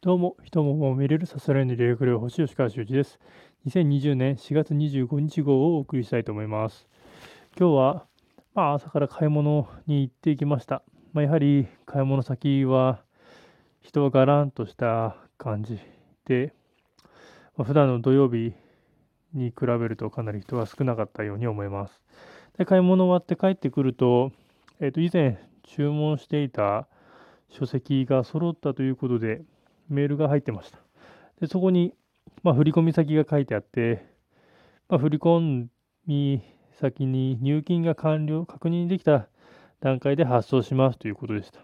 どうも、人ももめれるさすらいの霊力療法士吉川修司です。2020年4月25日号をお送りしたいと思います。今日は、まあ、朝から買い物に行ってきました。まあ、やはり買い物先は人はがらんとした感じで、まあ、普段の土曜日に比べるとかなり人が少なかったように思います。で買い物終わって帰ってくると、えー、と以前注文していた書籍が揃ったということで、メールが入ってました。でそこに、まあ、振込先が書いてあって、まあ、振込先に入金が完了、確認できた段階で発送しますということでした。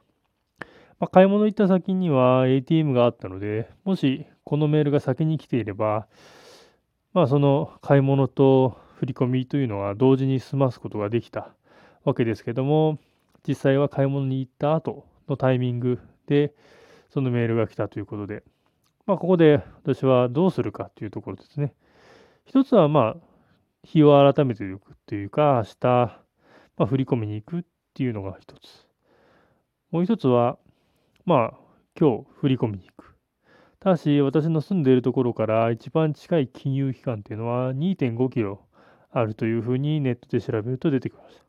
まあ、買い物行った先には ATM があったので、もしこのメールが先に来ていれば、まあ、その買い物と振り込みというのは同時に済ますことができたわけですけども、実際は買い物に行った後のタイミングで、そのメールが来たということで、まあ、ここで私はどうするかというところですね。一つは、まあ、日を改めていくというか、明日、まあ、振り込みに行くっていうのが一つ。もう一つは、まあ、今日振り込みに行く。ただし、私の住んでいるところから一番近い金融機関っていうのは2.5キロあるというふうにネットで調べると出てきました。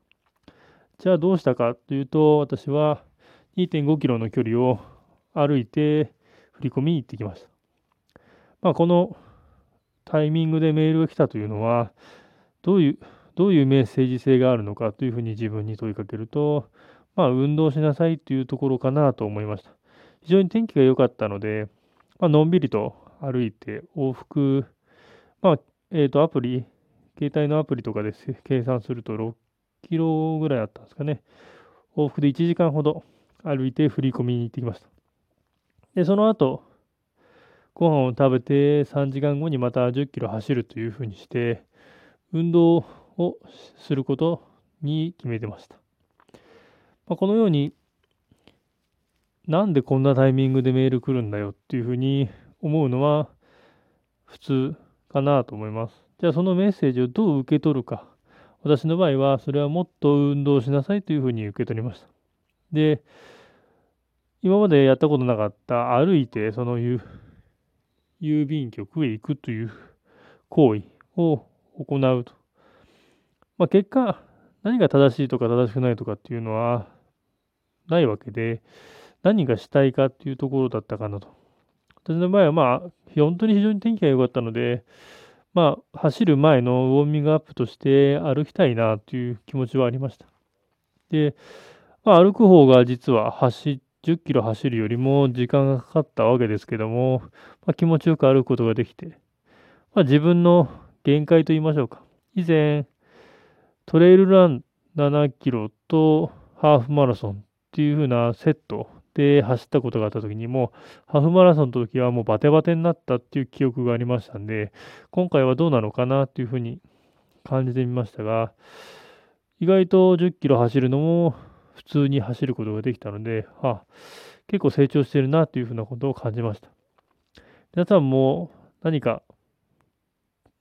じゃあどうしたかというと、私は2.5キロの距離を歩いて振り込みに行ってきました。まあ、このタイミングでメールが来たというのは、どういう、どういうメッセージ性があるのかというふうに自分に問いかけると、まあ、運動しなさいというところかなと思いました。非常に天気が良かったので、まあのんびりと歩いて往復、まあ、えっ、ー、と、アプリ、携帯のアプリとかで計算すると6キロぐらいあったんですかね。往復で1時間ほど歩いて振り込みに行ってきました。で、その後、ご飯を食べて3時間後にまた10キロ走るというふうにして、運動をすることに決めてました。まあ、このように、なんでこんなタイミングでメール来るんだよっていうふうに思うのは普通かなと思います。じゃあそのメッセージをどう受け取るか。私の場合はそれはもっと運動しなさいというふうに受け取りました。で、今までやったことなかった歩いてその郵便局へ行くという行為を行うと。まあ、結果、何が正しいとか正しくないとかっていうのはないわけで、何がしたいかっていうところだったかなと。私の場合はまあ、本当に非常に天気が良かったので、まあ、走る前のウォーミングアップとして歩きたいなという気持ちはありました。で、まあ、歩く方が実は走っ10キロ走るよりも時間がかかったわけですけども、まあ、気持ちよく歩くことができて、まあ、自分の限界と言いましょうか。以前、トレイルラン7キロとハーフマラソンっていう風なセットで走ったことがあった時にも、ハーフマラソンの時はもうバテバテになったっていう記憶がありましたんで、今回はどうなのかなっていう風に感じてみましたが、意外と10キロ走るのも普通に走ることができたので、あ、結構成長してるなというふうなことを感じました。皆さんも何か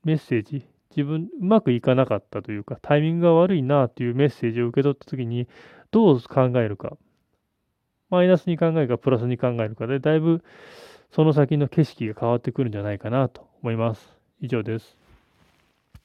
メッセージ、自分うまくいかなかったというか、タイミングが悪いなというメッセージを受け取ったときに、どう考えるか、マイナスに考えるか、プラスに考えるかで、だいぶその先の景色が変わってくるんじゃないかなと思います。以上です。